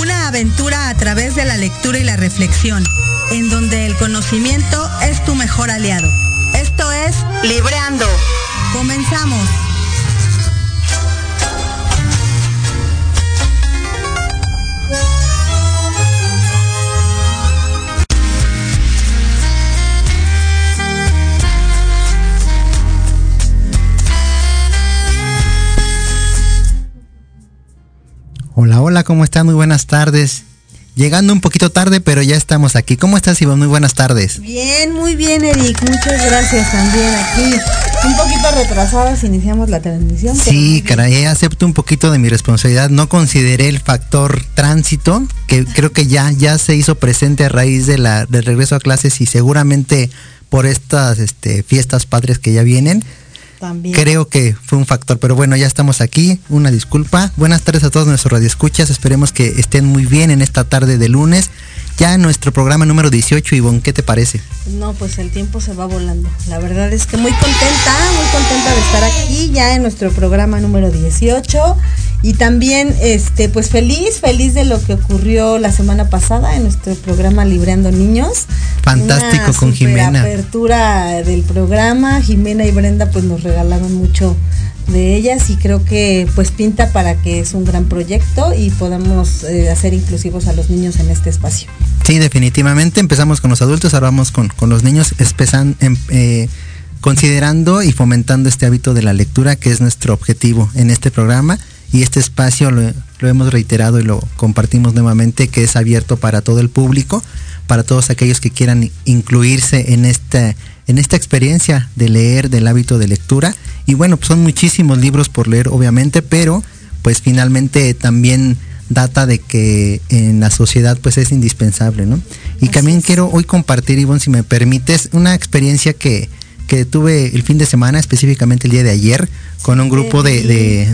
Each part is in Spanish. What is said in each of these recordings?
una aventura a través de la lectura y la reflexión, en donde el conocimiento es tu mejor aliado. Esto es Libreando. Comenzamos. Hola, hola, ¿cómo están? Muy buenas tardes. Llegando un poquito tarde, pero ya estamos aquí. ¿Cómo estás, Iván? Muy buenas tardes. Bien, muy bien, Eric. Muchas gracias también aquí. Un poquito retrasadas iniciamos la transmisión. Sí, caray, acepto un poquito de mi responsabilidad. No consideré el factor tránsito, que creo que ya, ya se hizo presente a raíz de la, del regreso a clases y seguramente por estas este, fiestas padres que ya vienen Creo que fue un factor, pero bueno, ya estamos aquí. Una disculpa. Buenas tardes a todos nuestros radioescuchas. Esperemos que estén muy bien en esta tarde de lunes. Ya en nuestro programa número 18, Ivonne, ¿qué te parece? No, pues el tiempo se va volando. La verdad es que muy contenta, muy contenta de estar aquí ya en nuestro programa número 18 y también, este, pues feliz, feliz de lo que ocurrió la semana pasada en nuestro programa Libreando Niños. Fantástico Una con Jimena. apertura del programa. Jimena y Brenda pues nos regalaron mucho de ellas y creo que pues pinta para que es un gran proyecto y podamos eh, hacer inclusivos a los niños en este espacio. Sí, definitivamente. Empezamos con los adultos, ahora vamos con, con los niños, empezan, em, eh, considerando y fomentando este hábito de la lectura que es nuestro objetivo en este programa y este espacio lo, hemos reiterado y lo compartimos nuevamente que es abierto para todo el público, para todos aquellos que quieran incluirse en esta, en esta experiencia de leer, del hábito de lectura. Y bueno, pues son muchísimos libros por leer, obviamente, pero pues finalmente también data de que en la sociedad pues es indispensable, ¿no? Y también quiero hoy compartir, Ivonne, si me permites, una experiencia que, que tuve el fin de semana, específicamente el día de ayer, con un grupo de,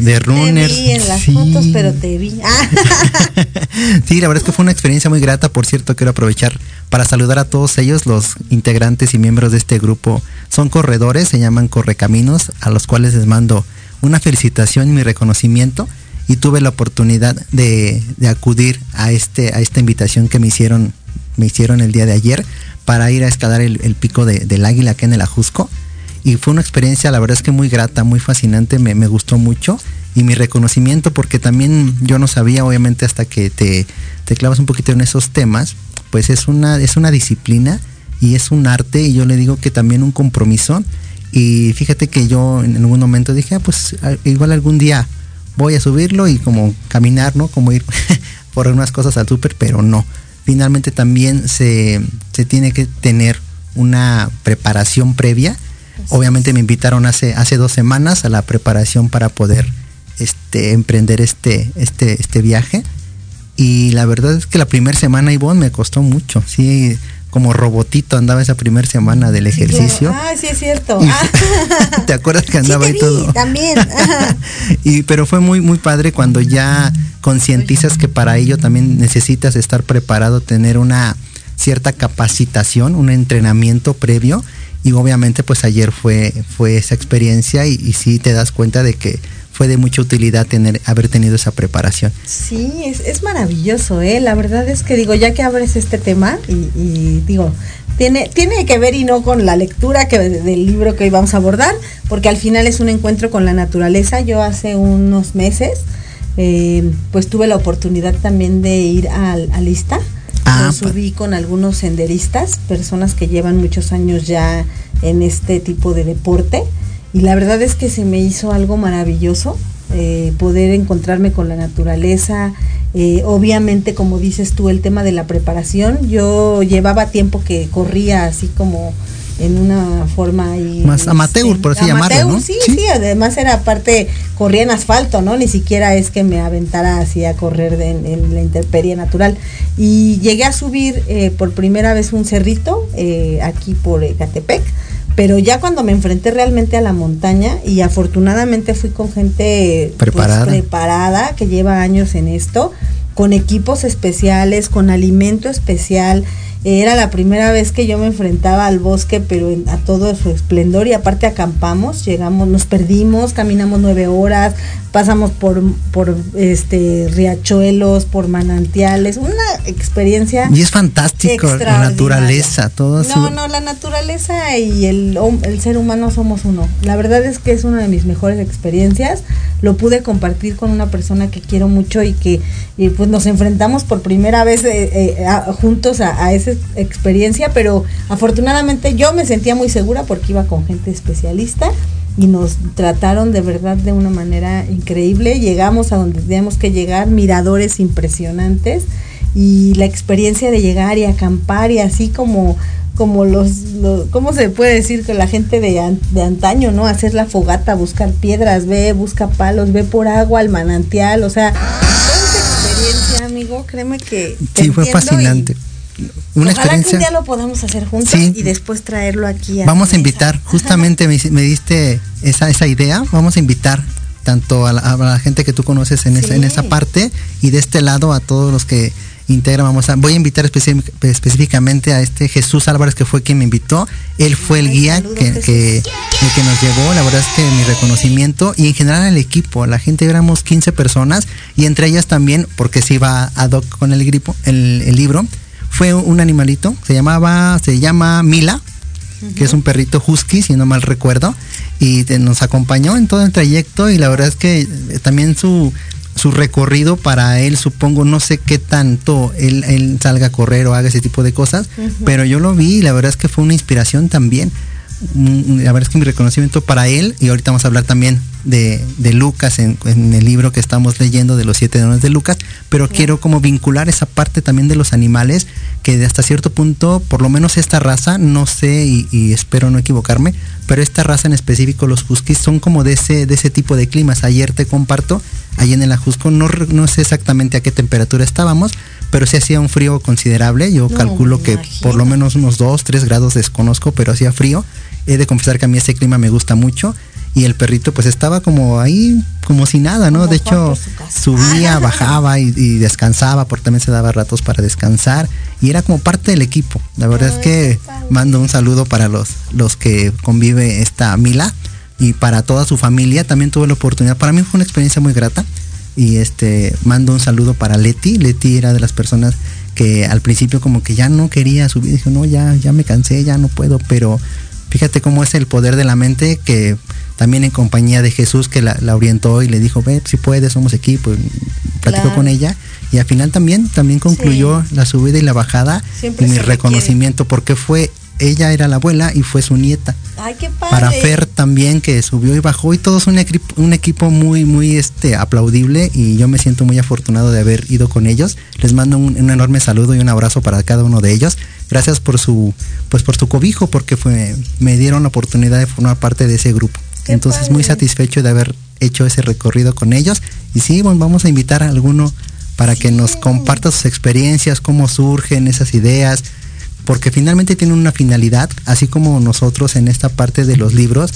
de, runners. Te vi en las fotos, pero te vi. sí, la verdad es que fue una experiencia muy grata. Por cierto, quiero aprovechar para saludar a todos ellos, los integrantes y miembros de este grupo. Son corredores, se llaman Correcaminos, a los cuales les mando una felicitación y mi reconocimiento. Y tuve la oportunidad de, de acudir a, este, a esta invitación que me hicieron, me hicieron el día de ayer para ir a escalar el, pico del águila aquí en el Ajusco. Y fue una experiencia, la verdad es que muy grata, muy fascinante, me, gustó mucho. Y mi reconocimiento, porque también yo no sabía, obviamente, hasta que te, te clavas un poquito en esos temas, pues es una, es una disciplina y es un arte, y yo le digo que también un compromiso. Y fíjate que yo en algún momento dije, ah, pues igual algún día voy a subirlo y como caminar, ¿no? Como ir por unas cosas al súper, pero no finalmente también se, tiene que tener una preparación previa. Obviamente me invitaron hace, hace dos semanas a la preparación para poder este, emprender este, este, este viaje. Y la verdad es que la primera semana, Ivonne, me costó mucho. Sí, como robotito andaba esa primera semana del ejercicio. Ah, sí es cierto. ¿Te acuerdas que andaba ahí todo? También. y pero fue muy muy padre cuando ya concientizas que para ello también necesitas estar preparado, tener una cierta capacitación, un entrenamiento previo y obviamente pues ayer fue fue esa experiencia y, y sí te das cuenta de que fue de mucha utilidad tener, haber tenido esa preparación. Sí, es, maravilloso, ¿eh? La verdad es que digo, ya que abres este tema y, digo, tiene, tiene que ver y no con la lectura que, del libro que hoy vamos a abordar, porque al final es un encuentro con la naturaleza. Yo hace unos meses, eh, pues tuve la oportunidad también de ir al, a Lista. Ah, subí con algunos senderistas, personas que llevan muchos años ya en este tipo de deporte y la verdad es que se me hizo algo maravilloso eh, poder encontrarme con la naturaleza. Eh, obviamente, como dices tú, el tema de la preparación, yo llevaba tiempo que corría así como en una forma y más amateur por así llamarlo sí, sí, además era parte corría en asfalto no ni siquiera es que me aventara así a correr en, la intemperie natural. Y llegué a subir eh, por primera vez un cerrito aquí por Ecatepec pero ya cuando me enfrenté realmente a la montaña y afortunadamente fui con gente pues, preparada, preparada que lleva años en esto, con equipos especiales, con alimento especial Era la primera vez que yo me enfrentaba al bosque, pero a todo su esplendor y aparte acampamos, llegamos, nos perdimos, caminamos nueve horas, pasamos por, por este riachuelos, por manantiales, una experiencia. Y es fantástico la naturaleza, todo No, no, la naturaleza y el, el ser humano somos uno. La verdad es que es una de mis mejores experiencias. Lo pude compartir con una persona que quiero mucho y que y pues nos enfrentamos por primera vez eh, eh, juntos a, a ese experiencia, pero afortunadamente yo me sentía muy segura porque iba con gente especialista y nos trataron de verdad de una manera increíble. Llegamos a donde teníamos que llegar, miradores impresionantes y la experiencia de llegar y acampar y así como como los, ¿cómo se puede decir que la gente de, de, antaño, ¿no? Hacer la fogata, buscar piedras, ve, busca palos, ve por agua al manantial, o sea, toda esa experiencia, amigo, créeme que... Sí, fue fascinante una experiencia. Que un día lo podamos hacer juntos y después traerlo aquí. A vamos a invitar, justamente me, diste esa, esa idea, vamos a invitar tanto a la, gente que tú conoces en, esa, en esa parte y de este lado a todos los que integran. Vamos a, voy a invitar específicamente a este Jesús Álvarez que fue quien me invitó. Él fue el guía que, que, que, nos llevó. La verdad es que mi reconocimiento y en general el equipo, la gente éramos 15 personas y entre ellas también, porque se iba a doc con el, gripo, el, el libro, fue un animalito, se llamaba, se llama Mila, que es un perrito husky, si no mal recuerdo, y nos acompañó en todo el trayecto y la verdad es que eh, también su, su recorrido para él, supongo, no sé qué tanto él, salga a correr o haga ese tipo de cosas, pero yo lo vi y la verdad es que fue una inspiración también. La verdad es que mi reconocimiento para él, y ahorita vamos a hablar también de, Lucas en, el libro que estamos leyendo de los siete dones de Lucas, pero quiero como vincular esa parte también de los animales, que de hasta cierto punto, por lo menos esta raza, no sé y, espero no equivocarme, pero esta raza en específico, los huskies, son como de ese, de ese tipo de climas. Ayer te comparto, allí en el Ajusco, no, no sé exactamente a qué temperatura estábamos, pero sí hacía un frío considerable. Yo calculo que por lo menos unos 2, 3 grados desconozco, pero hacía frío. He de confesar que a mí ese clima me gusta mucho y el perrito pues estaba como ahí como si nada, ¿no? de hecho subía, bajaba y, descansaba, porque también se daba ratos para descansar y era como parte del equipo. La verdad es que mando un saludo para los, los que convive esta Mila y para toda su familia. También tuve la oportunidad, para mí fue una experiencia muy grata y este mando un saludo para Leti. Leti era de las personas que al principio como que ya no quería subir, dijo, no, ya, ya me cansé, ya no puedo, pero fíjate cómo es el poder de la mente que también en compañía de Jesús que la, orientó y le dijo, ve, si puedes, somos equipo, platicó con ella y al final también, también concluyó la subida y la bajada y mi reconocimiento porque fue, ella era la abuela y fue su nieta. Ay, qué padre. Para Fer también que subió y bajó y todos un, un equipo muy, muy este, aplaudible y yo me siento muy afortunado de haber ido con ellos. Les mando un, un enorme saludo y un abrazo para cada uno de ellos gracias por su pues por su cobijo porque fue me dieron la oportunidad de formar parte de ese grupo entonces muy satisfecho de haber hecho ese recorrido con ellos. Y sí bueno, vamos a invitar a alguno para que nos comparta sus experiencias cómo surgen esas ideas porque finalmente tienen una finalidad así como nosotros en esta parte de los libros.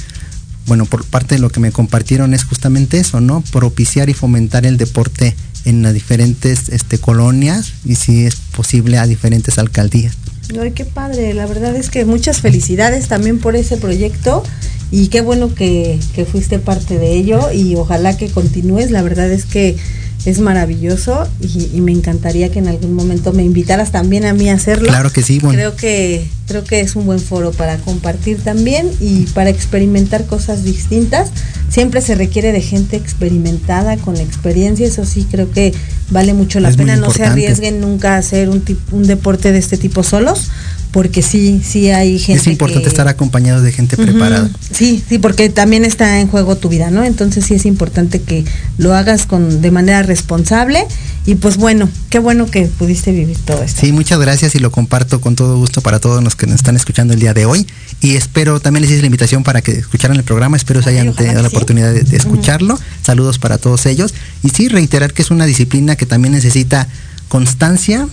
Bueno por parte de lo que me compartieron es justamente eso no propiciar y fomentar el deporte en las diferentes este, colonias y si es posible a diferentes alcaldías Ay, qué padre, la verdad es que muchas felicidades también por ese proyecto y qué bueno que, que fuiste parte de ello y ojalá que continúes, la verdad es que es maravilloso y, me encantaría que en algún momento me invitaras también a mí a hacerlo. Claro que sí, bueno. Creo que creo que es un buen foro para compartir también y para experimentar cosas distintas. Siempre se requiere de gente experimentada con experiencia, eso sí creo que vale mucho la pena. No se arriesguen nunca a hacer un, un deporte de este tipo solos, porque sí, sí hay gente. Es importante estar acompañado de gente preparada. Sí, sí, porque también está en juego tu vida, ¿no? Entonces sí es importante que lo hagas con de manera responsable y pues bueno, qué bueno que pudiste vivir todo esto. Sí, muchas gracias y lo comparto con todo gusto para todos los que nos están escuchando el día de hoy y espero también les hice la invitación para que escucharan el programa, espero se hayan tenido la oportunidad de, escucharlo. Saludos para todos ellos y sí reiterar que es una disciplina que también necesita constancia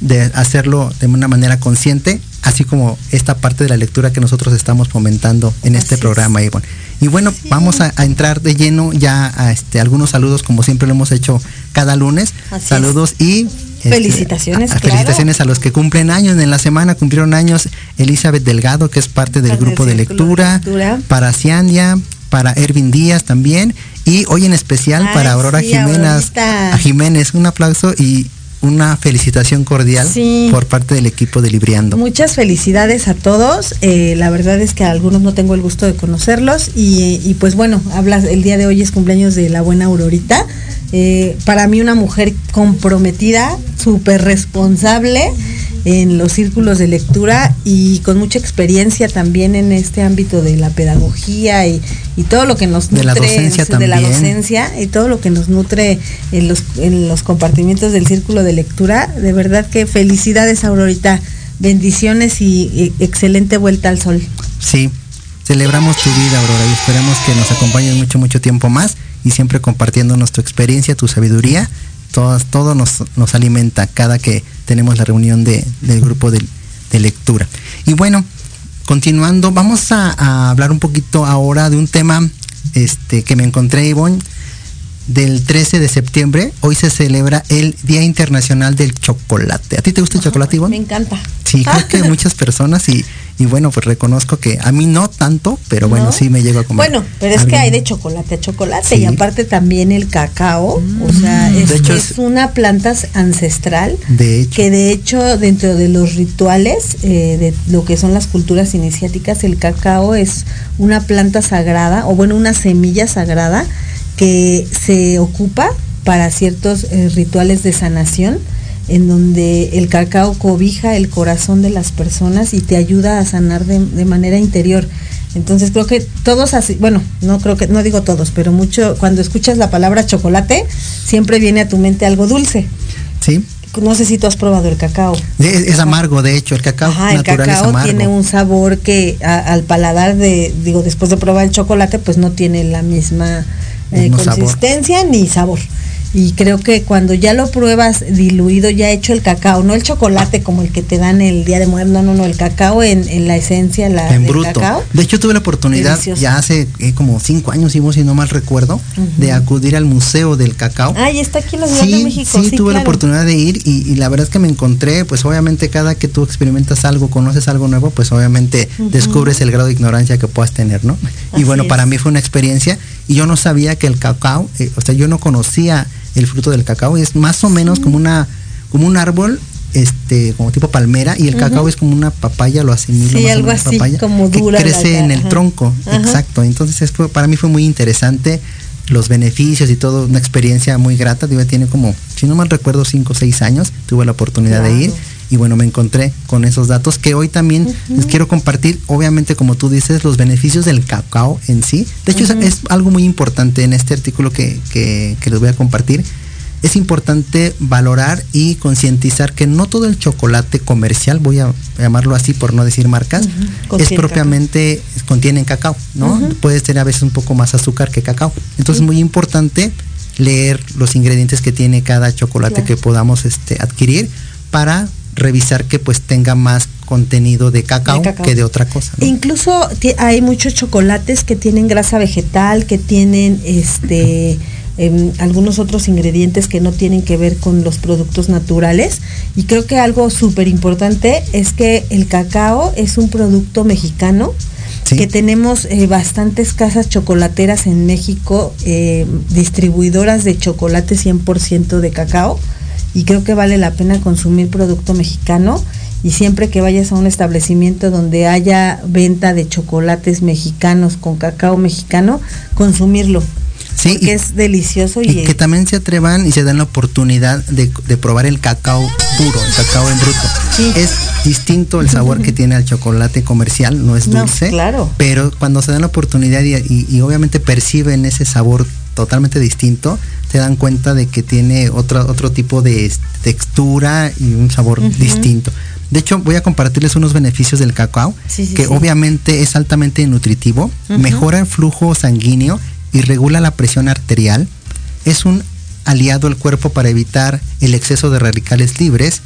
de hacerlo de una manera consciente, así como esta parte de la lectura que nosotros estamos fomentando en este programa, Ivonne. Y bueno, vamos a, entrar de lleno ya a este, algunos saludos, como siempre lo hemos hecho cada lunes. saludos y Este, felicitaciones. a- a- claro. Felicitaciones a los que cumplen años. En la semana cumplieron años Elizabeth Delgado, que es parte del Parte grupo de lectura, lectura. para Ciandia, para Ervin Díaz también, y hoy en especial Ay, para Aurora sí, Jiménez, a Jiménez, un aplauso y una felicitación cordial Sí. por parte del equipo de Libriando. Muchas felicidades a todos. Eh, la verdad es que a algunos no tengo el gusto de conocerlos. Y, y pues bueno, hablas, el día de hoy es cumpleaños de la buena Aurorita. Eh, para mí una mujer comprometida, súper responsable en los círculos de lectura y con mucha experiencia también en este ámbito de la pedagogía y, y todo lo que nos nutre De la docencia de la docencia y todo lo que nos nutre en los, en los compartimientos del círculo de lectura. De verdad que felicidades, Aurorita. Bendiciones y, y excelente vuelta al sol. Sí, celebramos tu vida, Aurora, y esperamos que nos acompañes mucho, mucho tiempo más y siempre compartiéndonos tu experiencia, tu sabiduría. Todo, nos, alimenta cada que tenemos la reunión de- del grupo de, lectura. Y bueno, continuando, vamos a, a hablar un poquito ahora de un tema este, que me encontré, Ivonne, del 13 de septiembre. Hoy se celebra el Día Internacional del Chocolate. ¿A ti te gusta el chocolate, Ivonne? Me encanta. Sí, creo que muchas personas y, y bueno, pues reconozco que a mí no tanto, pero bueno, ¿No? sí me llego a comer. Bueno, pero es que hay de chocolate a chocolate Sí. y aparte también el cacao, o sea, es, De hecho, es es- una planta ancestral De hecho, que de hecho dentro de los rituales eh, de lo que son las culturas iniciáticas, el cacao es una planta sagrada o bueno, una semilla sagrada que se ocupa para ciertos eh, rituales de sanación en donde el cacao cobija el corazón de las personas y te ayuda a sanar de, de manera interior. Entonces creo que todos así, bueno, no creo que, no digo todos, pero mucho, cuando escuchas la palabra chocolate, siempre viene a tu mente algo dulce. sí, No sé si tú has probado el cacao. es, es amargo, de hecho, el cacao Ajá, el natural es cacao amargo. tiene un sabor que a- al paladar de, digo, después de probar el chocolate, pues no tiene la misma eh, sabor. consistencia ni sabor. Y creo que cuando ya lo pruebas diluido, ya hecho el cacao, no el chocolate como el que te dan el día de muerte, no, no, no, el cacao en, en la esencia la, en bruto. cacao. De hecho, tuve la oportunidad Delicioso. ya hace eh, como cinco años, Ivo, si no mal recuerdo, de acudir al Museo del Cacao. Ay, está aquí en la Ciudad de Sí, México. sí, tuve la claro. oportunidad de ir y, y la verdad es que me encontré, pues obviamente cada que tú experimentas algo, conoces algo nuevo, pues obviamente descubres el grado de ignorancia que puedas tener, ¿no? y Así bueno, es. para mí fue una experiencia y yo no sabía que el cacao, eh, o sea, yo no conocía el fruto del cacao y es más o menos como una como un árbol este como tipo palmera y el cacao es como una papaya lo asimilo Sí, más algo así, papaya, como que dura crece en el tronco Ajá. exacto. Entonces es fue- para mí fue muy interesante los beneficios y todo, una experiencia muy grata. Digo, tiene como, si no mal recuerdo, cinco o seis años, tuve la oportunidad de ir y bueno, me encontré con esos datos que hoy también les quiero compartir, obviamente como tú dices, los beneficios del cacao en sí. De hecho, es- es, algo muy importante en este artículo que, que, que les voy a compartir. Es importante valorar y concientizar que no todo el chocolate comercial, voy a llamarlo así por no decir marcas, es propiamente, contienen cacao, ¿no? Puede tener a veces un poco más azúcar que cacao. Entonces es muy importante leer los ingredientes que tiene cada chocolate Claro. que podamos este, adquirir para revisar que pues tenga más contenido de cacao, De cacao. que de otra cosa. ¿no? Incluso hay muchos chocolates que tienen grasa vegetal, que tienen este em, algunos otros ingredientes que no tienen que ver con los productos naturales. Y creo que algo súper importante es que el cacao es un producto mexicano. Sí. que tenemos eh, bastantes casas chocolateras en México, eh, distribuidoras de chocolate 100% de cacao, y creo que vale la pena consumir producto mexicano. Y siempre que vayas a un establecimiento donde haya venta de chocolates mexicanos con cacao mexicano, consumirlo. Sí, y- es delicioso y, Y que también se atrevan y se den la oportunidad de, de probar el cacao puro, el cacao en bruto. Sí. Es distinto el sabor que tiene el chocolate comercial, no es No, dulce. claro. Pero cuando se dan la oportunidad y, y- y obviamente perciben ese sabor totalmente distinto, se dan cuenta de que tiene otro, otro tipo de textura y un sabor distinto. De hecho, voy a compartirles unos beneficios del cacao, Sí, sí, que sí. obviamente es altamente nutritivo, mejora el flujo sanguíneo y regula la presión arterial. Es un aliado al cuerpo para evitar el exceso de radicales libres,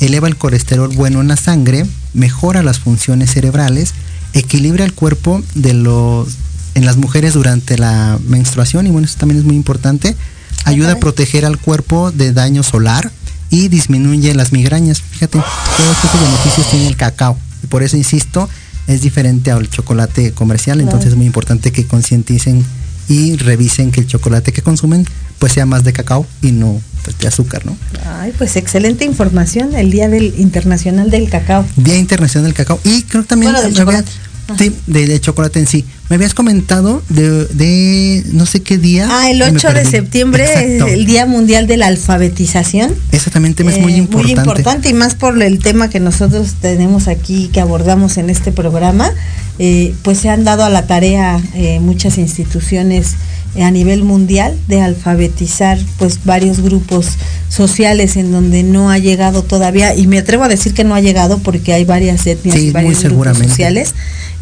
eleva el colesterol bueno en la sangre, mejora las funciones cerebrales, equilibra el cuerpo de los en las mujeres durante la menstruación y bueno, eso también es muy importante. Ayuda a proteger al cuerpo de daño solar y disminuye las migrañas. Fíjate, todos estos beneficios tiene el cacao. Y por eso insisto, es diferente al chocolate comercial, entonces es muy importante que concienticen y revisen que el chocolate que consumen pues sea más de cacao y no pues, de azúcar, ¿no? Ay, pues excelente información, el Día del Internacional del Cacao. Día Internacional del Cacao. Y creo también... Bueno, del chocolate. Sí, de, de, chocolate en sí. Me habías comentado de, de no sé qué día. Ah, el 8 de septiembre Exacto. es el Día Mundial de la Alfabetización. Ese también tema es muy Eh, importante. Muy importante y más por el tema que nosotros tenemos aquí, que abordamos en este programa. Eh, pues se han dado a la tarea eh, muchas instituciones a nivel mundial de alfabetizar pues varios grupos sociales en donde no ha llegado todavía y me atrevo a decir que no ha llegado porque hay varias etnias Sí, y varios grupos sociales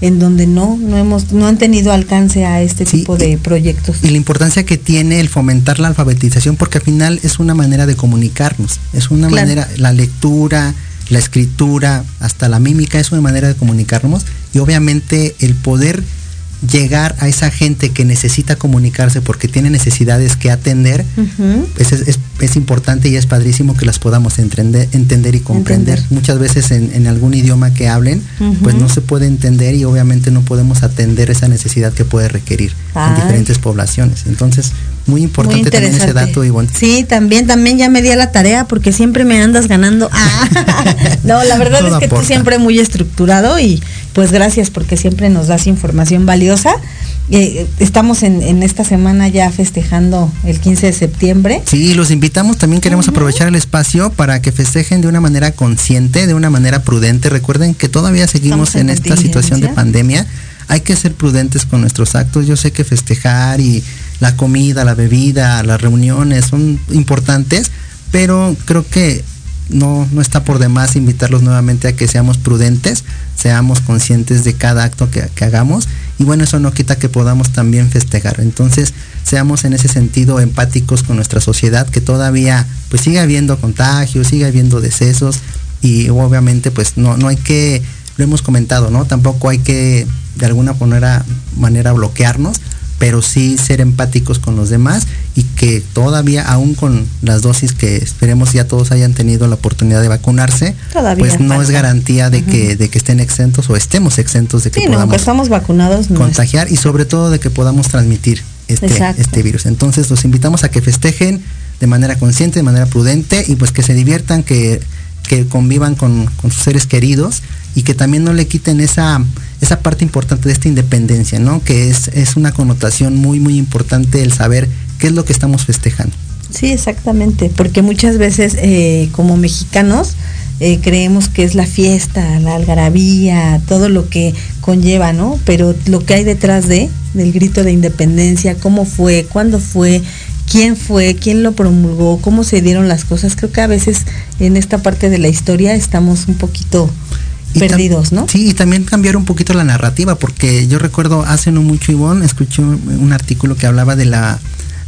en donde no no hemos no han tenido alcance a este Sí, tipo de proyectos y la importancia que tiene el fomentar la alfabetización porque al final es una manera de comunicarnos, es una Claro. manera, la lectura, la escritura, hasta la mímica es una manera de comunicarnos y obviamente el poder llegar a esa gente que necesita comunicarse porque tiene necesidades que atender, pues es, es- es importante y es padrísimo que las podamos entender, entender y comprender. Entender. Muchas veces en, en algún idioma que hablen, pues no se puede entender y obviamente no podemos atender esa necesidad que puede requerir en diferentes poblaciones. Entonces, muy importante Muy también ese dato, Ivonne. Sí, también, también ya me di a la tarea porque siempre me andas ganando. Ah, no, la verdad Todo es que aporta. tú siempre muy estructurado y pues gracias porque siempre nos das información valiosa. Eh, estamos en, en esta semana ya festejando el 15 de septiembre. Sí, los invitamos, también queremos aprovechar el espacio para que festejen de una manera consciente, de una manera prudente. Recuerden que todavía seguimos en en esta situación de pandemia. Hay que ser prudentes con nuestros actos. Yo sé que festejar y la comida, la bebida, las reuniones son importantes, pero creo que no, no está por demás invitarlos nuevamente a que seamos prudentes, seamos conscientes de cada acto que, que hagamos y bueno, eso no quita que podamos también festejar. Entonces, seamos en ese sentido empáticos con nuestra sociedad, que todavía pues sigue habiendo contagios, sigue habiendo decesos y obviamente pues no, no hay que, lo hemos comentado, ¿no? Tampoco hay que de alguna manera, manera bloquearnos, pero sí ser empáticos con los demás y que todavía, aún con las dosis que esperemos ya todos hayan tenido la oportunidad de vacunarse, Todavía pues no es garantía de que, de que estén exentos o estemos exentos de que Sí, no, aunque podamos estamos vacunados, no es- contagiar y sobre todo de que podamos transmitir este, Exacto. este virus. Entonces los invitamos a que festejen de manera consciente, de manera prudente y pues que se diviertan, que, que convivan con, sus seres queridos y que también no le quiten esa, esa parte importante de esta independencia, ¿no? Que es, es una connotación muy, muy importante el saber qué es lo que estamos festejando. Sí, exactamente, porque muchas veces eh, como mexicanos eh, creemos que es la fiesta, la algarabía, todo lo que conlleva, ¿no? Pero lo que hay detrás de, del grito de independencia, cómo fue, cuándo fue, quién fue, quién lo promulgó, cómo se dieron las cosas, creo que a veces en esta parte de la historia estamos un poquito perdidos, ¿no? Sí, y también cambiar un poquito la narrativa, porque yo recuerdo hace no mucho, Ivonne, escuché un, artículo que hablaba de la,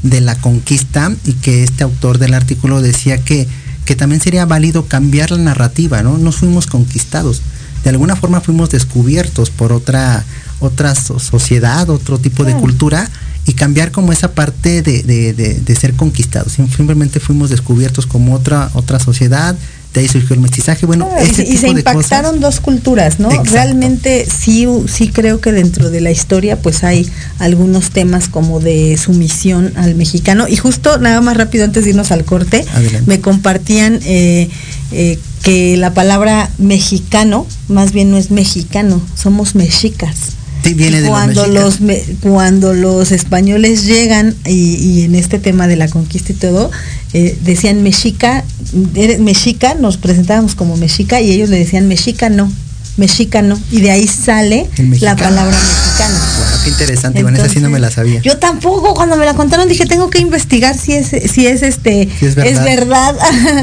de la conquista y que este autor del artículo decía que, que también sería válido cambiar la narrativa, ¿no? Nos fuimos conquistados. De alguna forma fuimos descubiertos por otra, otra so- sociedad, otro tipo de cultura y cambiar como esa parte de, de- de- de ser conquistados. Simplemente fuimos descubiertos como otra, otra sociedad, de ahí surgió el mestizaje. Bueno, Ah, y se- y, se tipo de cosas. impactaron dos culturas, ¿no? Exacto. Realmente sí, sí creo que dentro de la historia pues hay algunos temas como de sumisión al mexicano. Y justo nada más rápido antes de irnos al corte, Adelante. me compartían eh, eh, que la palabra mexicano más bien no es mexicano, somos mexicas. Sí, viene Y de los cuando los, cuando los españoles llegan y, y en este tema de la conquista y todo eh, decían mexica eres mexica nos presentábamos como mexica y ellos le decían mexica no mexica no y de ahí sale la mexicano. palabra mexicano qué interesante, Iván, esa sí no me la sabía. yo tampoco cuando me la contaron dije tengo que investigar si es si es este Si es verdad. verdad.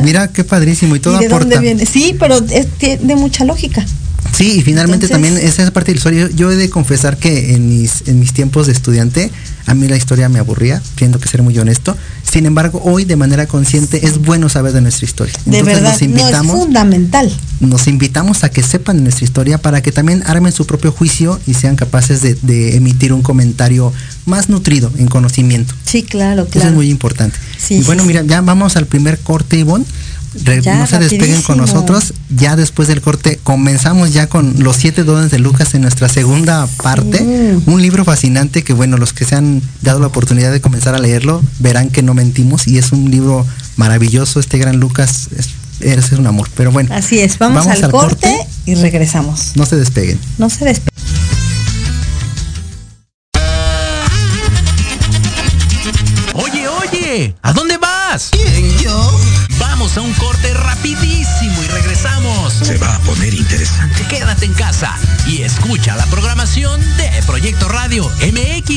Mira qué padrísimo y todo ¿Y de aporta. dónde viene? Sí, pero es tiene mucha lógica. Sí, y finalmente Entonces- también esa es parte de la historia. Yo, he de confesar que en mis, en mis tiempos de estudiante, a mí la historia me aburría, tengo que ser muy honesto. Sin embargo, hoy de manera consciente es bueno saber de nuestra historia. De Entonces verdad, nos no es invitamos, fundamental. nos invitamos a que sepan de nuestra historia para que también armen su propio juicio y sean capaces de, de emitir un comentario más nutrido en conocimiento. Sí, claro, Eso claro. es muy importante. Sí, y bueno, sí. mira, ya vamos al primer corte, Ivonne. No se despeguen con nosotros. Ya después del corte comenzamos ya con los siete dones de Lucas en nuestra segunda parte. Un libro fascinante que bueno, los que se han dado la oportunidad de comenzar a leerlo verán que no mentimos y es un libro maravilloso. Este gran Lucas es, es un amor. Pero bueno. Así es, vamos, al, corte y regresamos. No se despeguen. No se despeguen.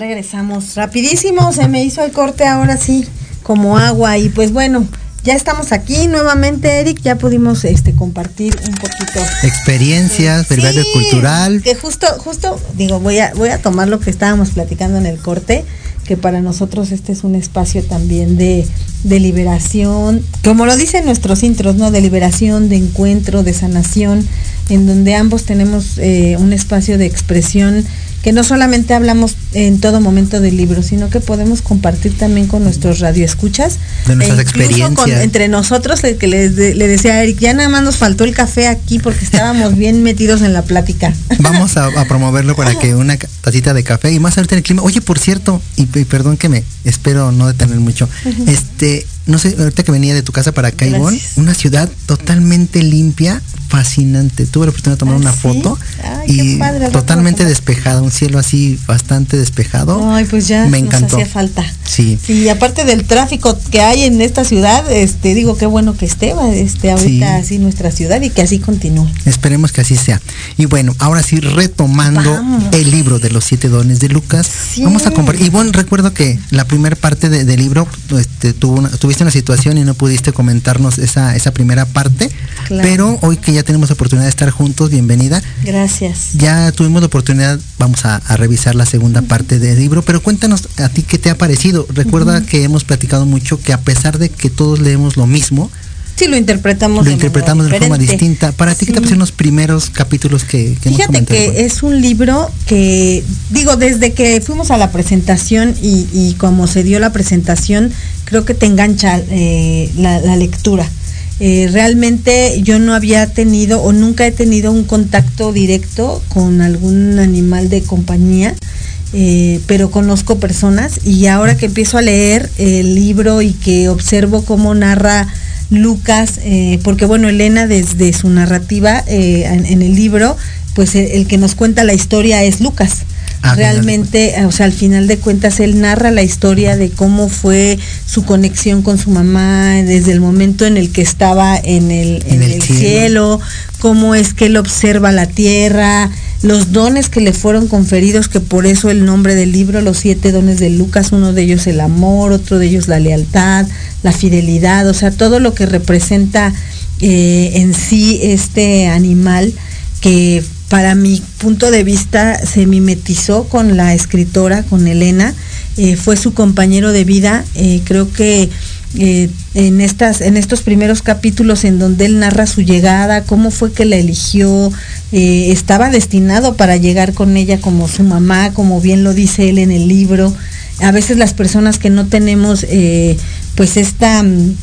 Regresamos rapidísimo, se me hizo el corte ahora sí, como agua y pues bueno, ya estamos aquí nuevamente, Eric, ya pudimos este compartir un poquito experiencias, sí, cultural. Que justo justo digo, voy a voy a tomar lo que estábamos platicando en el corte, que para nosotros este es un espacio también de, de liberación, como lo dicen nuestros intros, ¿no? De liberación, de encuentro, de sanación, en donde ambos tenemos eh, un espacio de expresión que no solamente hablamos en todo momento del libro, sino que podemos compartir también con nuestros radioescuchas. De nuestras e experiencias. Con, entre nosotros, el que les de, le decía a Eric, ya nada más nos faltó el café aquí porque estábamos bien metidos en la plática. Vamos a, a, promoverlo para que una tacita de café y más ahorita en el clima. Oye, por cierto, y, y perdón que me espero no detener mucho, uh -huh. este, no sé, ahorita que venía de tu casa para Caibón, una ciudad totalmente limpia, fascinante. Tuve la oportunidad de tomar ¿Ah, una sí? foto Ay, y padre, totalmente despejada, un cielo así bastante despejado. Ay, pues ya me encantó. nos hacía falta. Sí. Sí, aparte del tráfico que hay en esta ciudad, este digo qué bueno que esté, este ahorita sí. así nuestra ciudad y que así continúe. Esperemos que así sea. Y bueno, ahora sí retomando Vamos. el libro de los siete dones de Lucas, sí. vamos a compartir. Y bueno, recuerdo que la primera parte del de libro este, tuvo una, tuviste una situación y no pudiste comentarnos esa, esa primera parte, claro. pero hoy que ya tenemos la oportunidad de estar juntos, bienvenida. Gracias. Ya tuvimos la oportunidad, vamos a, a revisar la segunda uh -huh. parte del libro, pero cuéntanos a ti qué te ha parecido. Recuerda uh -huh. que hemos platicado mucho que a pesar de que todos leemos lo mismo, Sí, lo interpretamos lo de interpretamos de forma distinta. Para ti, sí. ¿qué te parecieron los primeros capítulos que, que Fíjate hemos que es un libro que, digo, desde que fuimos a la presentación y, y como se dio la presentación, creo que te engancha eh, la, la, lectura. Eh, realmente yo no había tenido o nunca he tenido un contacto directo con algún animal de compañía. Eh, pero conozco personas y ahora que empiezo a leer el libro y que observo cómo narra Lucas, eh, porque bueno, Elena desde su narrativa eh, en, el libro, pues el, que nos cuenta la historia es Lucas. Ah, Realmente, o sea, al final de cuentas, él narra la historia de cómo fue su conexión con su mamá desde el momento en el que estaba en el, en, el, cielo. cómo es que él observa la tierra, los dones que le fueron conferidos, que por eso el nombre del libro, los siete dones de Lucas, uno de ellos el amor, otro de ellos la lealtad, la fidelidad, o sea, todo lo que representa eh, en sí este animal que para mi punto de vista se mimetizó con la escritora, con Elena, eh, fue su compañero de vida, eh, creo que eh, en, estas, en estos primeros capítulos en donde él narra su llegada, cómo fue que la eligió, estaba destinado para llegar con ella como su mamá, como bien lo dice él en el libro. A veces las personas que no tenemos pues esta mm,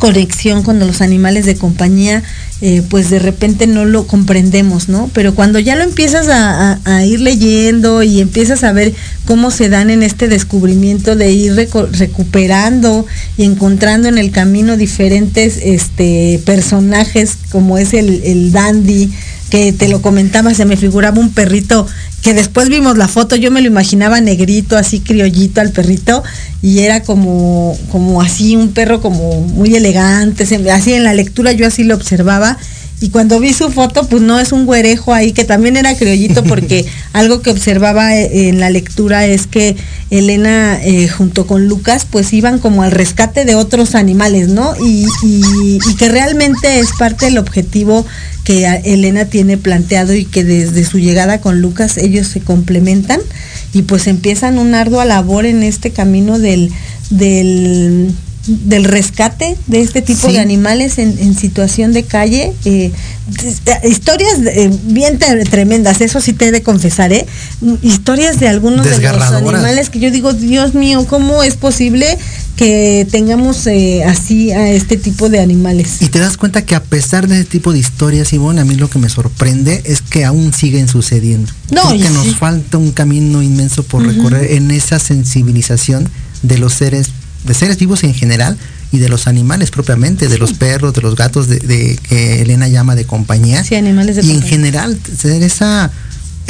conexión con los animales de compañía, eh, pues de repente no lo comprendemos, ¿no? Pero cuando ya lo empiezas a, ir leyendo y empiezas a ver cómo se dan en este descubrimiento de ir recuperando y encontrando en el camino diferentes este, personajes, como es el, el dandy, que te lo comentaba, se me figuraba un perrito que después vimos la foto, yo me lo imaginaba negrito, así criollito al perrito, y era como, como así, un perro como muy elegante, así en la lectura yo así lo observaba, y cuando vi su foto, pues no es un güerejo ahí, que también era criollito, porque algo que observaba eh, en la lectura es que Elena eh, junto con Lucas, pues iban como al rescate de otros animales, ¿no? Y, y que realmente es parte del objetivo que Elena tiene planteado y que desde su llegada con Lucas ellos se complementan y pues empiezan un ardua labor en este camino del, del del rescate de este tipo de animales en, situación de calle. Eh, historias eh, bien tremendas, eso sí te he de confesar, ¿eh? Historias de algunos de los animales que yo digo, Dios mío, ¿cómo es posible que tengamos eh, así a este tipo de animales? Y te das cuenta que a pesar de este tipo de historias, Ivonne, a mí lo que me sorprende es que aún siguen sucediendo. No, que nos falta un camino inmenso por recorrer en esa sensibilización de los seres de seres vivos en general y de los animales propiamente, de los perros, de los gatos, de, que Elena llama de compañía. Sí, animales de Y en general, ser esa,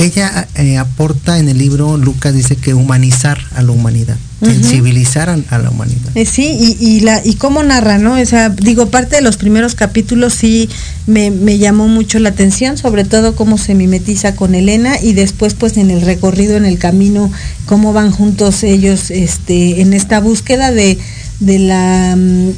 ella eh, aporta en el libro, Lucas dice que humanizar a la humanidad, sensibilizar a, la humanidad. Eh, sí, y, y, la, y cómo narra, ¿no? O sea, digo, parte de los primeros capítulos sí me, me, llamó mucho la atención, sobre todo cómo se mimetiza con Elena y después pues en el recorrido, en el camino, cómo van juntos ellos este, en esta búsqueda de, de la mm,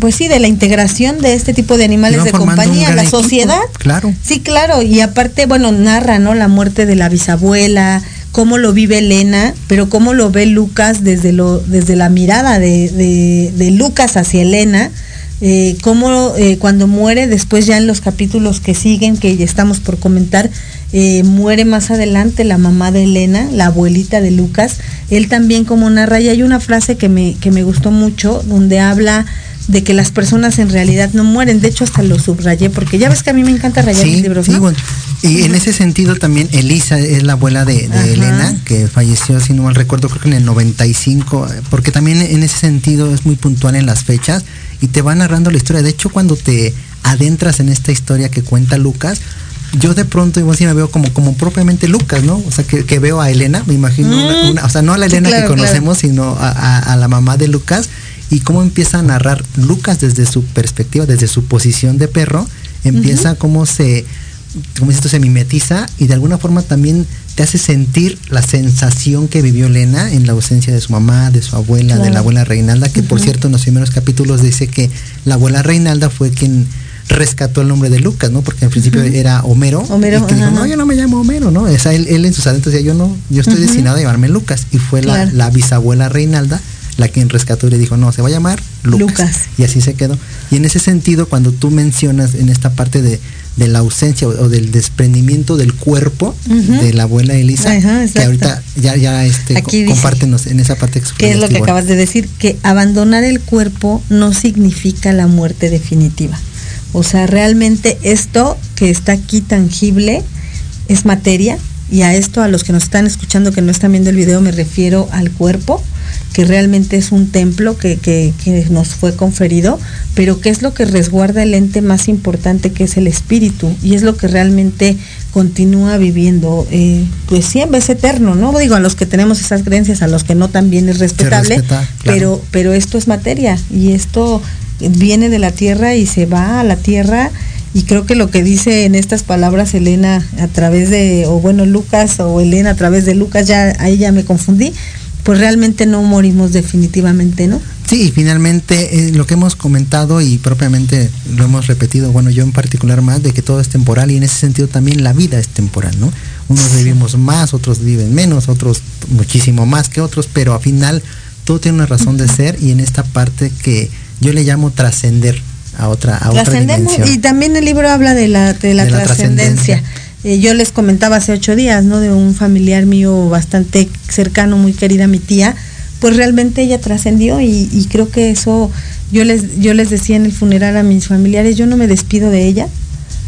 pues sí, de la integración de este tipo de animales de compañía, la sociedad. Claro. Sí, claro. Y aparte, bueno, narra, ¿no? La muerte de la bisabuela, cómo lo vive Elena, pero cómo lo ve Lucas desde, lo, desde la mirada de, de, Lucas hacia Elena. Eh, cómo eh, cuando muere, después ya en los capítulos que siguen, que ya estamos por comentar, eh, muere más adelante la mamá de Elena, la abuelita de Lucas. Él también como narra, y hay una frase que me, que me gustó mucho, donde habla de que las personas en realidad no mueren. De hecho, hasta lo subrayé, porque ya ves que a mí me encanta rayar sí, libros. Sí, bueno. Y en ese sentido también Elisa es la abuela de, Elena, que falleció, si no mal recuerdo, creo que en el 95, porque también en ese sentido es muy puntual en las fechas y te va narrando la historia. De hecho, cuando te adentras en esta historia que cuenta Lucas, yo de pronto igual sí me veo como, como propiamente Lucas, ¿no? O sea, que, veo a Elena, me imagino, una, o sea, no a la Elena que conocemos, sino a, la mamá de Lucas y cómo empieza a narrar Lucas desde su perspectiva, desde su posición de perro, empieza cómo se, como esto se mimetiza y de alguna forma también te hace sentir la sensación que vivió Elena en la ausencia de su mamá, de su abuela, de la abuela Reinalda, que por cierto en los primeros capítulos dice que la abuela Reinalda fue quien rescató el nombre de Lucas, ¿no? Porque al principio era Homero. Homero, y dijo, no, yo no me llamo Homero, ¿no? Él, en sus adentros decía, yo no, yo estoy destinado a llamarme Lucas. Y fue la, la bisabuela Reinalda la que rescató y le dijo, no, se va a llamar Lucas. Y así se quedó. Y en ese sentido, cuando tú mencionas en esta parte de, la ausencia o, del desprendimiento del cuerpo de la abuela Elisa, que ahorita ya, ya este, compártenos en esa parte que ¿Qué es lo que acabas de decir? Que abandonar el cuerpo no significa la muerte definitiva. O sea, realmente esto que está aquí tangible es materia y a esto, a los que nos están escuchando que no están viendo el video, me refiero al cuerpo que realmente es un templo que, que, que, nos fue conferido, pero que es lo que resguarda el ente más importante que es el espíritu y es lo que realmente continúa viviendo, eh, pues siempre es eterno, ¿no? Digo, a los que tenemos esas creencias, a los que no también es respetable, respeta, claro. pero, pero esto es materia y esto viene de la tierra y se va a la tierra y creo que lo que dice en estas palabras Elena a través de, o bueno, Lucas o Elena a través de Lucas, ya ahí ya me confundí, pues realmente no morimos definitivamente, ¿no? Sí, y finalmente eh, lo que hemos comentado y propiamente lo hemos repetido, bueno, yo en particular más, de que todo es temporal y en ese sentido también la vida es temporal, ¿no? Unos vivimos más, otros viven menos, otros muchísimo más que otros, pero al final todo tiene una razón de ser y en esta parte que yo le llamo trascender a otra a otra dimensión. Y también el libro habla de la, de la, de la trascendencia. Eh, yo les comentaba hace ocho días, ¿no? De un familiar mío bastante cercano, muy querida, mi tía, pues realmente ella trascendió y, y, creo que eso, yo les, yo les decía en el funeral a mis familiares, yo no me despido de ella,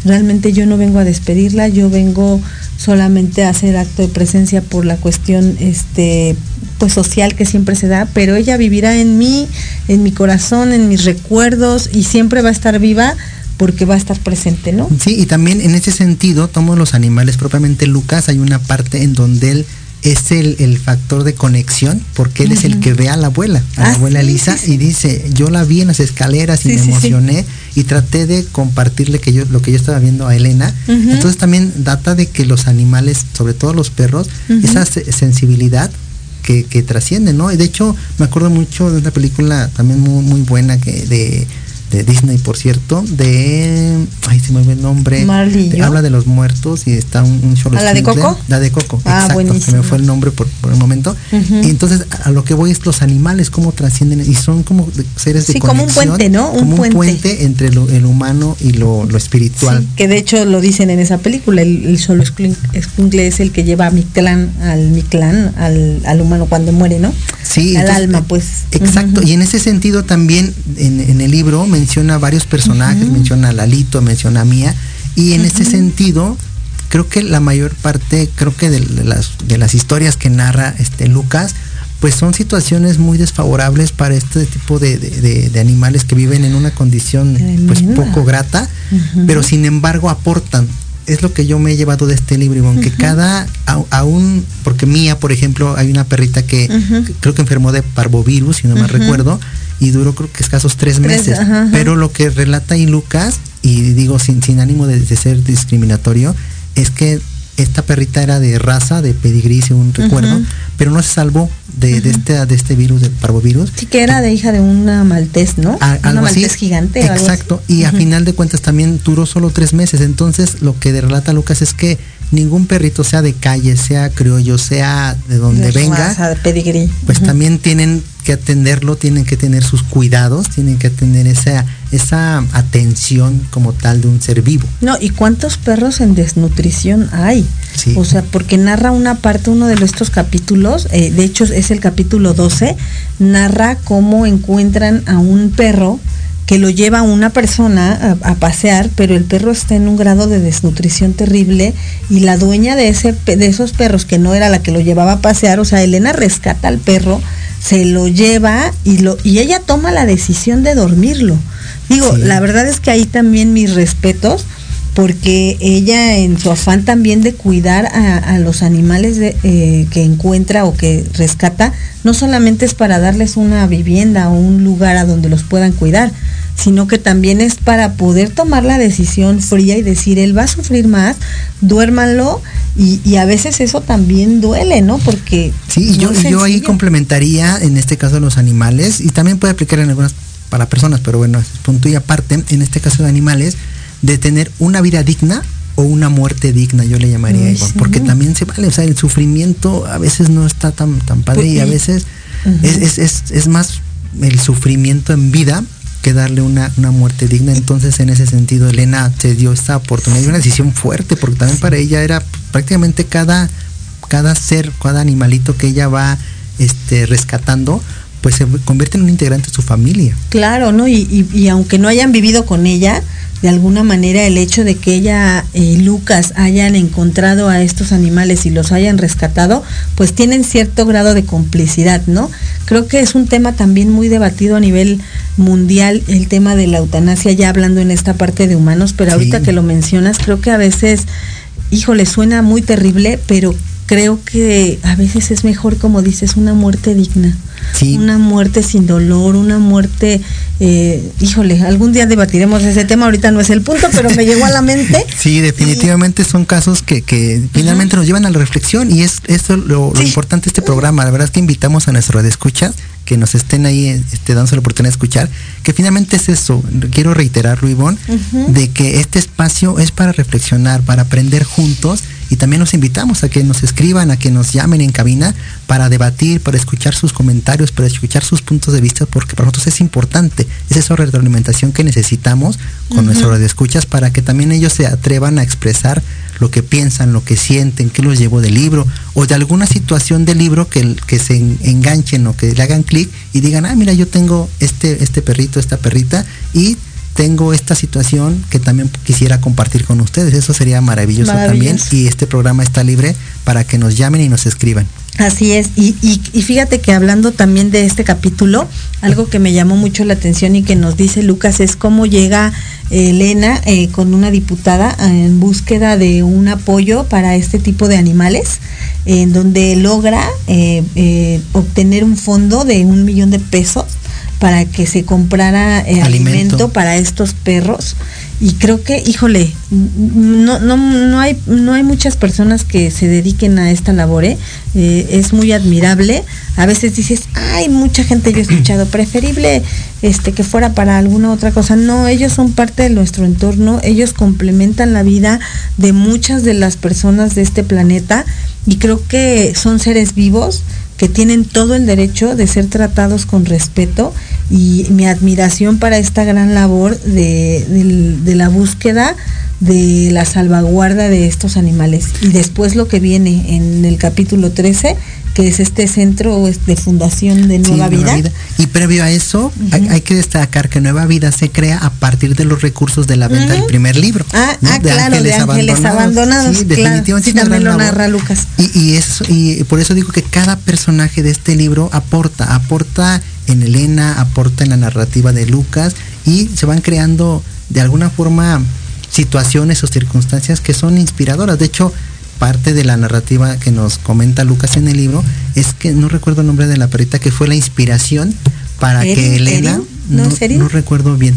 realmente yo no vengo a despedirla, yo vengo solamente a hacer acto de presencia por la cuestión este pues social que siempre se da, pero ella vivirá en mí, en mi corazón, en mis recuerdos y siempre va a estar viva porque va a estar presente, ¿no? Sí, y también en ese sentido, todos los animales, propiamente Lucas, hay una parte en donde él es el, el factor de conexión, porque él uh -huh. es el que ve a la abuela, a ah, la abuela sí, Lisa, sí, sí. y dice, yo la vi en las escaleras y me emocioné y traté de compartirle que yo, lo que yo estaba viendo a Elena. Uh -huh. Entonces también data de que los animales, sobre todo los perros, uh -huh. esa sensibilidad que, que trasciende, ¿no? De hecho, me acuerdo mucho de una película también muy, muy buena que de de Disney, por cierto, de. Ay, se me olvidó el nombre. Habla de los muertos y está un, un show. ¿La de Coco? La de Coco, ah, exacto. Buenísimo. Se me fue el nombre por, por el momento. Uh -huh. Entonces, a lo que voy es los animales, cómo trascienden y son como seres de sí, conexión. como un puente, ¿no? Un como puente. un puente entre lo, el humano y lo, lo espiritual. Sí, que de hecho lo dicen en esa película. El, el solo escuincle es el que lleva a Mictlán, al Mictlán, al, al humano cuando muere, ¿no? Sí. Al entonces, alma, pues. Exacto. Uh -huh. Y en ese sentido también, en, en el libro menciona varios personajes uh -huh. menciona a Lalito, menciona a Mía, y en uh -huh. ese sentido, creo que la mayor parte, creo que de, de, las, de las historias que narra este Lucas, pues son situaciones muy desfavorables para este tipo de, de, de animales que viven en una condición pues poco grata, uh -huh. pero sin embargo aportan. Es lo que yo me he llevado de este libro, Ivonne, que cada, aún, porque Mía, por ejemplo, hay una perrita que creo que enfermó de parvovirus, si no me recuerdo, y duró creo que escasos tres, tres meses. Ajá, ajá. Pero lo que relata ahí Lucas, y digo sin, sin ánimo de, de, ser discriminatorio, es que esta perrita era de raza, de pedigrí, según recuerdo, uh -huh. pero no se salvó de, de, este, de este virus, de parvovirus. Sí, que era de hija de una maltés, ¿no? A, una maltés así. gigante. Exacto, y uh -huh. a final de cuentas también duró solo tres meses. Entonces, lo que relata Lucas es que ningún perrito, sea de calle, sea criollo, sea de donde de venga, raza, de pedigrí. pues uh -huh. también tienen que atenderlo, tienen que tener sus cuidados, tienen que tener esa, esa atención como tal de un ser vivo. No, ¿y cuántos perros en desnutrición hay? Sí. O sea, porque narra una parte, uno de estos capítulos, eh, de hecho es el capítulo 12, narra cómo encuentran a un perro que lo lleva una persona a, a, pasear, pero el perro está en un grado de desnutrición terrible y la dueña de ese de esos perros que no era la que lo llevaba a pasear, o sea, Elena rescata al perro, se lo lleva y lo y ella toma la decisión de dormirlo. Digo, sí. la verdad es que ahí también mis respetos porque ella en su afán también de cuidar a, a los animales de, eh, que encuentra o que rescata, no solamente es para darles una vivienda o un lugar a donde los puedan cuidar, sino que también es para poder tomar la decisión fría y decir, él va a sufrir más, duérmanlo, y, y a veces eso también duele, ¿no? Porque... Sí, y yo, yo ahí complementaría, en este caso, los animales, y también puede aplicar en algunas para personas, pero bueno, es punto y aparte, en este caso de animales, de tener una vida digna o una muerte digna, yo le llamaría Ay, igual, sí. porque también se vale, o sea, el sufrimiento a veces no está tan, tan padre pues, y a veces uh -huh. es, es, es, es, más el sufrimiento en vida que darle una, una muerte digna. Entonces, en ese sentido, Elena se dio esta oportunidad y una decisión fuerte, porque también para ella era prácticamente cada, cada ser, cada animalito que ella va este, rescatando, pues se convierte en un integrante de su familia. Claro, ¿no? Y, y, y aunque no hayan vivido con ella, de alguna manera el hecho de que ella y Lucas hayan encontrado a estos animales y los hayan rescatado, pues tienen cierto grado de complicidad, ¿no? Creo que es un tema también muy debatido a nivel mundial, el tema de la eutanasia, ya hablando en esta parte de humanos, pero ahorita que lo mencionas, creo que a veces, híjole, suena muy terrible, pero creo que a veces es mejor, como dices, una muerte digna. Una muerte sin dolor, una muerte, eh, híjole, algún día debatiremos ese tema, ahorita no es el punto, pero me llegó a la mente. Sí, definitivamente son casos que, que finalmente nos llevan a la reflexión y es eso lo, importante de este programa. La verdad es que invitamos a nuestros escuchas que nos estén ahí este, dándose la oportunidad de escuchar, que finalmente es eso, quiero reiterarlo Ivonne, de que este espacio es para reflexionar, para aprender juntos y también los invitamos a que nos escriban, a que nos llamen en cabina para debatir, para escuchar sus comentarios, para escuchar sus puntos de vista, porque para nosotros es importante, es esa retroalimentación que necesitamos con nuestros escuchas para que también ellos se atrevan a expresar lo que piensan, lo que sienten, qué los llevó del libro, o de alguna situación del libro que, que se enganchen o que le hagan clic y digan, ah, mira, yo tengo este, este perrito, esta perrita, y tengo esta situación que también quisiera compartir con ustedes. Eso sería maravilloso, también. Y este programa está libre para que nos llamen y nos escriban. Así es, y, fíjate que hablando también de este capítulo, algo que me llamó mucho la atención y que nos dice Lucas es cómo llega Elena eh, con una diputada en búsqueda de un apoyo para este tipo de animales, en donde logra eh, eh, obtener un fondo de un millón de pesos para que se comprara eh, alimento. para estos perros y creo que híjole no no no hay no hay muchas personas que se dediquen a esta labor ¿eh? Eh, es muy admirable a veces dices hay mucha gente yo he escuchado preferible este que fuera para alguna otra cosa no ellos son parte de nuestro entorno ellos complementan la vida de muchas de las personas de este planeta y creo que son seres vivos que tienen todo el derecho de ser tratados con respeto. Y mi admiración para esta gran labor de, la búsqueda de la salvaguarda de estos animales. Y después lo que viene en el capítulo 13, que es este centro de fundación de Nueva, vida. Y previo a eso, hay, que destacar que Nueva Vida se crea a partir de los recursos de la venta del primer libro. Ah, ah de claro, Ángeles de Ángeles Abandonados. sí, definitivamente también lo narra Lucas. Y, y, eso, y por eso digo que cada personaje de este libro aporta, aporta en Elena, aporta en la narrativa de Lucas y se van creando de alguna forma situaciones o circunstancias que son inspiradoras. De hecho, parte de la narrativa que nos comenta Lucas en el libro es que no recuerdo el nombre de la perrita que fue la inspiración para que Elena no, no, recuerdo bien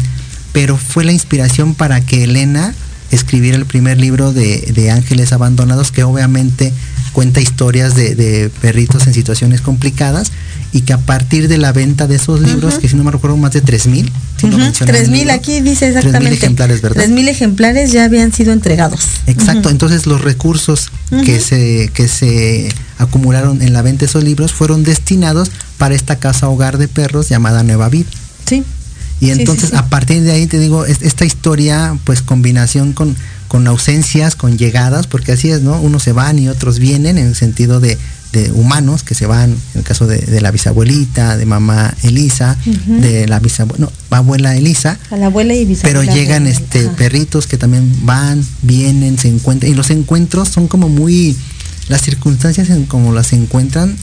pero fue la inspiración para que Elena escribiera el primer libro de, Ángeles Abandonados que obviamente cuenta historias de, perritos en situaciones complicadas y que a partir de la venta de esos libros, que si no me recuerdo más de 3.000, tres mil aquí dice exactamente. 3.000 ejemplares, ¿verdad? 3.000 ejemplares ya habían sido entregados. Exacto, entonces los recursos que, se, que se acumularon en la venta de esos libros fueron destinados para esta casa hogar de perros llamada Nueva Vida. Sí. Y entonces a partir de ahí te digo, esta historia, pues combinación con, con ausencias, con llegadas, porque así es, ¿no? Unos se van y otros vienen en el sentido de de humanos que se van, en el caso de, la bisabuelita, de mamá Elisa, de la bisabuela, no, abuela Elisa. A la abuela y Pero llegan este perritos que también van, vienen, se encuentran. Y los encuentros son como muy, las circunstancias en como las encuentran,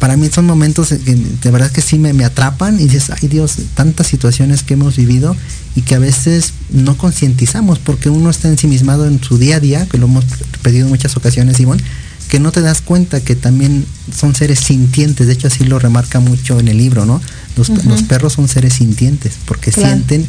para mí son momentos que de verdad que sí me, me atrapan y dices, ay Dios, tantas situaciones que hemos vivido y que a veces no concientizamos porque uno está ensimismado en su día a día, que lo hemos pedido en muchas ocasiones, Ivonne, que no te das cuenta que también son seres sintientes, de hecho así lo remarca mucho en el libro, ¿no? Los, perros son seres sintientes, porque sienten,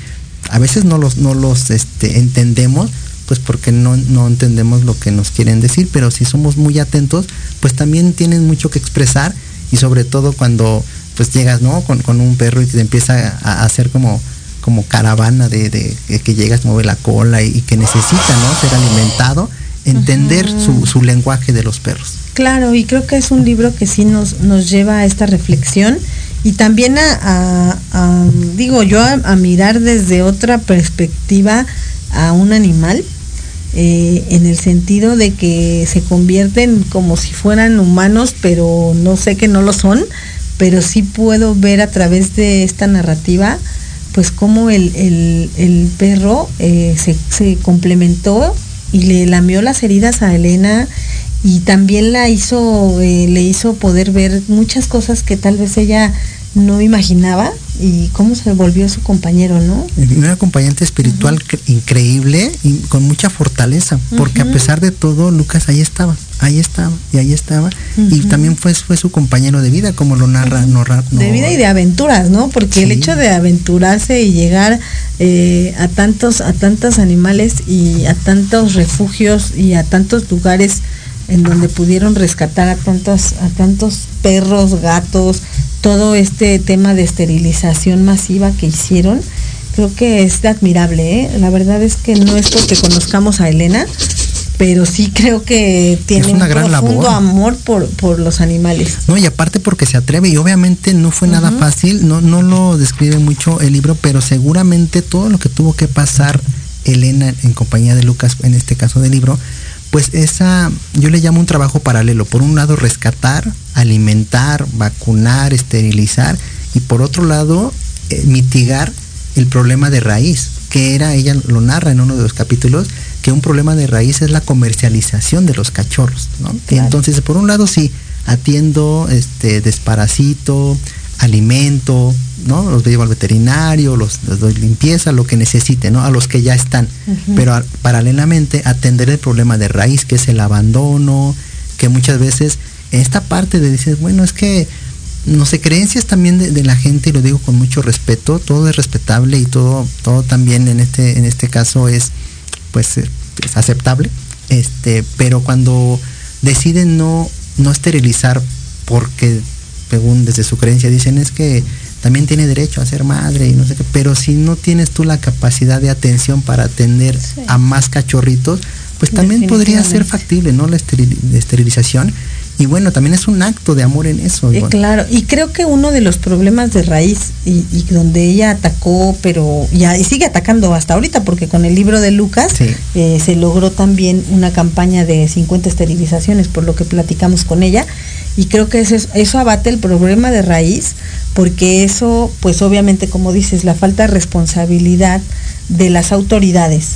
a veces no los, no los este, entendemos, pues porque no, no entendemos lo que nos quieren decir, pero si somos muy atentos, pues también tienen mucho que expresar y sobre todo cuando pues llegas, ¿no? Con, un perro y te empieza a, hacer como como caravana de, de, que llegas, mueve la cola y, y que necesita, ¿no? Ser alimentado entender su, lenguaje de los perros. Claro, y creo que es un libro que sí nos, nos lleva a esta reflexión y también a, digo yo, a, mirar desde otra perspectiva a un animal, eh, en el sentido de que se convierten como si fueran humanos, pero no sé que no lo son, pero sí puedo ver a través de esta narrativa pues cómo el, el, perro eh, se, se complementó y le lamió las heridas a Elena y también la hizo, eh, le hizo poder ver muchas cosas que tal vez ella no imaginaba y cómo se volvió su compañero, ¿no? Un acompañante espiritual increíble y con mucha fortaleza, porque a pesar de todo, Lucas ahí estaba, ahí estaba y ahí estaba, y también fue, fue su compañero de vida, como lo narra. de vida y de aventuras, ¿no? Porque el hecho de aventurarse y llegar eh, a tantos, a tantos animales y a tantos refugios y a tantos lugares en donde pudieron rescatar a tantos, a tantos perros, gatos, todo este tema de esterilización masiva que hicieron, creo que es admirable. ¿eh? La verdad es que no es porque conozcamos a Elena, pero sí creo que tiene una un gran profundo amor por, por, los animales. No, y aparte porque se atreve, y obviamente no fue nada fácil, no, no lo describe mucho el libro, pero seguramente todo lo que tuvo que pasar Elena en compañía de Lucas, en este caso del libro, pues esa, yo le llamo un trabajo paralelo. Por un lado, rescatar, alimentar, vacunar, esterilizar, y por otro lado, eh, mitigar el problema de raíz, que era, ella lo narra en uno de los capítulos, que un problema de raíz es la comercialización de los cachorros, ¿no? Entonces, por un lado, sí, atiendo, este, desparasito, alimento, ¿no? Los llevo al veterinario, los, doy limpieza, lo que necesite, ¿no? A los que ya están. Pero paralelamente atender el problema de raíz, que es el abandono, que muchas veces esta parte de dices, bueno, es que no sé, creencias también de, la gente, y lo digo con mucho respeto, todo es respetable y todo, todo también en este, en este caso es pues es aceptable. Este, pero cuando deciden no, no esterilizar porque según desde su creencia dicen es que también tiene derecho a ser madre y no sé qué, pero si no tienes tú la capacidad de atención para atender a más cachorritos, pues también podría ser factible, ¿no? La esterilización. Y bueno, también es un acto de amor en eso. Eh, claro, y creo que uno de los problemas de raíz y, donde ella atacó, pero ya y sigue atacando hasta ahorita, porque con el libro de Lucas eh, se logró también una campaña de 50 esterilizaciones, por lo que platicamos con ella, y creo que eso, eso abate el problema de raíz, porque eso, pues obviamente, como dices, la falta de responsabilidad de las autoridades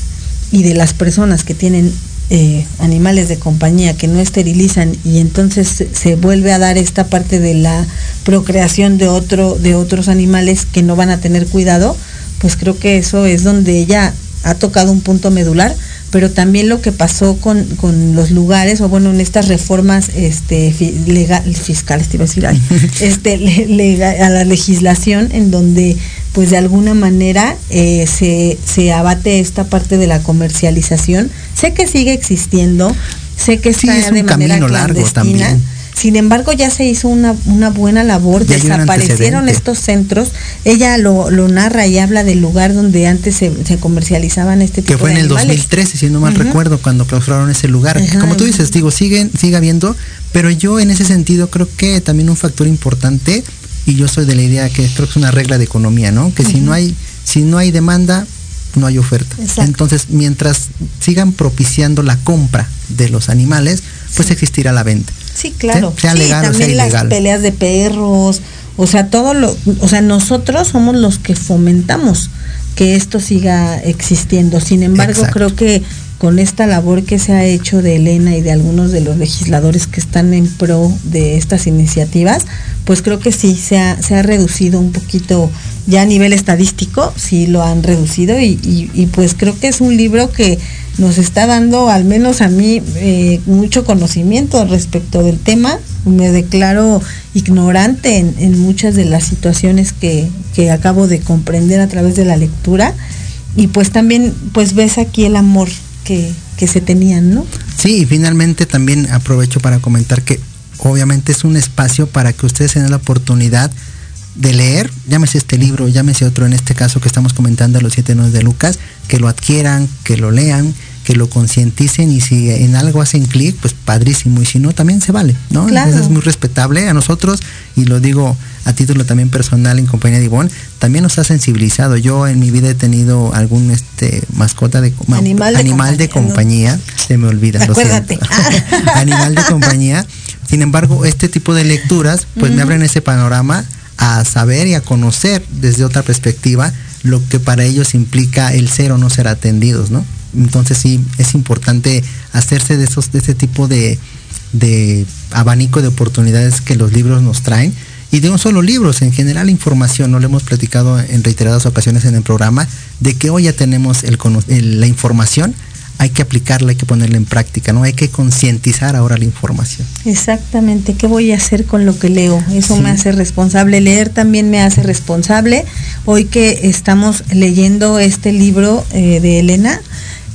y de las personas que tienen eh, animales de compañía que no esterilizan y entonces se, vuelve a dar esta parte de la procreación de otro de otros animales que no van a tener cuidado pues creo que eso es donde ella ha tocado un punto medular pero también lo que pasó con, los lugares, o bueno, en estas reformas este, legal, fiscales, te iba a decir, este, a la legislación, en donde pues de alguna manera eh, se, abate esta parte de la comercialización. Sé que sigue existiendo, sé que está de manera clandestina. Sin embargo, ya se hizo una, buena labor, desaparecieron estos centros. Ella lo, narra y habla del lugar donde antes se, comercializaban este tipo de Que fue en el 2013, si no mal recuerdo, cuando clausuraron ese lugar. Como tú dices, digo, siguen, sigue habiendo, pero yo en ese sentido creo que también un factor importante, y yo soy de la idea que esto es una regla de economía, ¿no? Que si no hay, si no hay demanda, no hay oferta. Entonces, mientras sigan propiciando la compra de los animales, pues existirá la venta. Sí, claro. sí, también las peleas de perros, o sea, todo lo, o sea, nosotros somos los que fomentamos que esto siga existiendo. Sin embargo, creo que con esta labor que se ha hecho de Elena y de algunos de los legisladores que están en pro de estas iniciativas, pues creo que sí se ha, se ha reducido un poquito ya a nivel estadístico, sí lo han reducido y, y pues creo que es un libro que nos está dando, al menos a mí, eh, mucho conocimiento respecto del tema. Me declaro ignorante en, muchas de las situaciones que, acabo de comprender a través de la lectura. Y pues también, pues ves aquí el amor que, que se tenían, ¿no? Sí, y finalmente también aprovecho para comentar que obviamente es un espacio para que ustedes tengan la oportunidad de leer, llámese este libro, llámese otro en este caso que estamos comentando, Los siete nodos de Lucas, que lo adquieran, que lo lean, que lo concienticen y si en algo hacen clic, pues padrísimo, y si no, también se vale, ¿no? Eso es muy respetable a nosotros, y lo digo a título también personal en compañía de Ivonne, también nos ha sensibilizado. Yo en mi vida he tenido algún este mascota de animal de, compañía, se me olvida, Acuérdate. animal de compañía. Sin embargo, este tipo de lecturas pues me abren ese panorama a saber y a conocer desde otra perspectiva lo que para ellos implica el ser o no ser atendidos, ¿no? Entonces sí, es importante hacerse de esos, de ese tipo de, de abanico de oportunidades que los libros nos traen y de un solo libros, en general información, no lo hemos platicado en reiteradas ocasiones en el programa, de que hoy ya tenemos la información, hay que aplicarla, hay que ponerla en práctica, ¿no? Hay que concientizar ahora la información. Exactamente, ¿qué voy a hacer con lo que leo? Eso me hace responsable. Leer también me hace responsable. Hoy que estamos leyendo este libro eh, de Elena,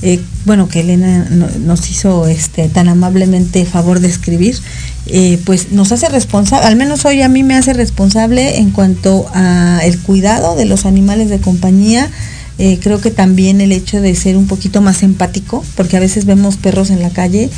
eh, bueno, que Elena nos hizo este tan amablemente favor de escribir, eh, pues nos hace responsable, al menos hoy a mí me hace responsable en cuanto a el cuidado de los animales de compañía. Eh, creo que también el hecho de ser un poquito más empático, porque a veces vemos perros en la calle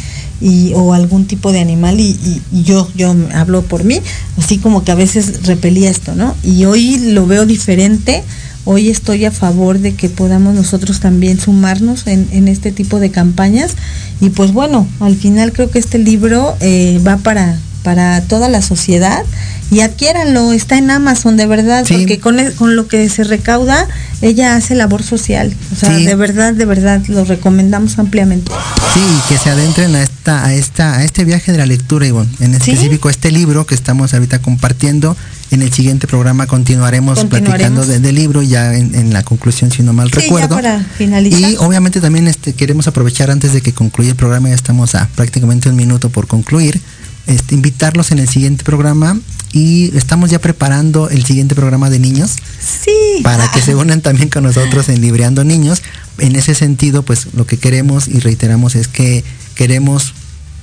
y, o algún tipo de animal y, yo, yo hablo por mí, así como que a veces repelía esto, ¿no? Y hoy lo veo diferente Hoy estoy a favor de que podamos nosotros también sumarnos en, este tipo de campañas. Y pues bueno, al final creo que este libro eh, va para, para toda la sociedad y adquiéranlo, está en Amazon de verdad, porque con, con, lo que se recauda, ella hace labor social. O sea, de verdad, de verdad, lo recomendamos ampliamente. Sí, que se adentren a esta, a esta, a este viaje de la lectura, Ivonne. En específico, este libro que estamos ahorita compartiendo en el siguiente programa continuaremos, platicando del de libro, ya en, la conclusión, si no mal recuerdo. para finalizar. Y obviamente también este, queremos aprovechar antes de que concluya el programa, ya estamos a prácticamente un minuto por concluir, este, invitarlos en el siguiente programa y estamos ya preparando el siguiente programa de niños. Sí. Para que se unan también con nosotros en Libreando Niños. En ese sentido, pues lo que queremos y reiteramos es que queremos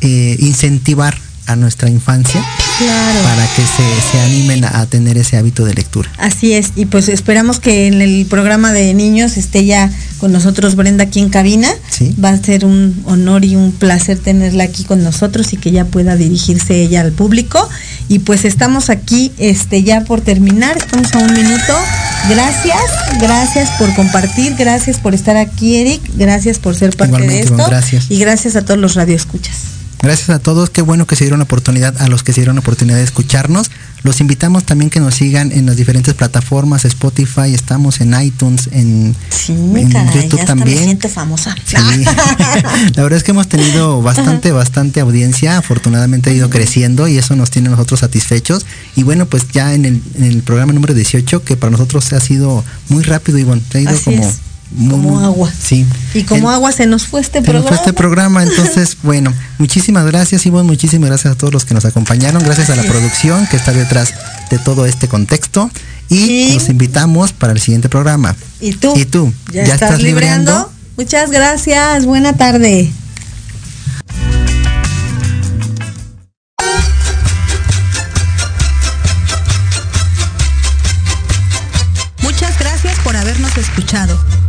eh, incentivar a nuestra infancia para que se, animen a, tener ese hábito de lectura. Así es, y pues esperamos que en el programa de niños esté ya con nosotros Brenda aquí en cabina. Va a ser un honor y un placer tenerla aquí con nosotros y que ya pueda dirigirse ella al público. Y pues estamos aquí este, ya por terminar, estamos a un minuto. Gracias, gracias por compartir, gracias por estar aquí, Eric, gracias por ser parte de esto. Gracias. Y gracias a todos los radioescuchas. Gracias a todos, qué bueno que se dieron la oportunidad, a los que se dieron la oportunidad de escucharnos. Los invitamos también que nos sigan en las diferentes plataformas, Spotify, estamos en iTunes, en, YouTube también. Me siento famosa. la verdad es que hemos tenido bastante, bastante audiencia, afortunadamente ha ido creciendo y eso nos tiene nosotros satisfechos. Y bueno, pues ya en el, programa número 18, que para nosotros ha sido muy rápido, y bueno, ha ido como como agua. Sí. Y como agua se nos fue este programa. Nos fue este programa, entonces, bueno, muchísimas gracias, Ivonne, muchísimas gracias a todos los que nos acompañaron, gracias a la producción que está detrás de todo este contexto y nos invitamos para el siguiente programa. ¿Y tú? ¿Y tú? ¿Ya, estás, libreando? Muchas gracias, buena tarde. Muchas gracias por habernos escuchado.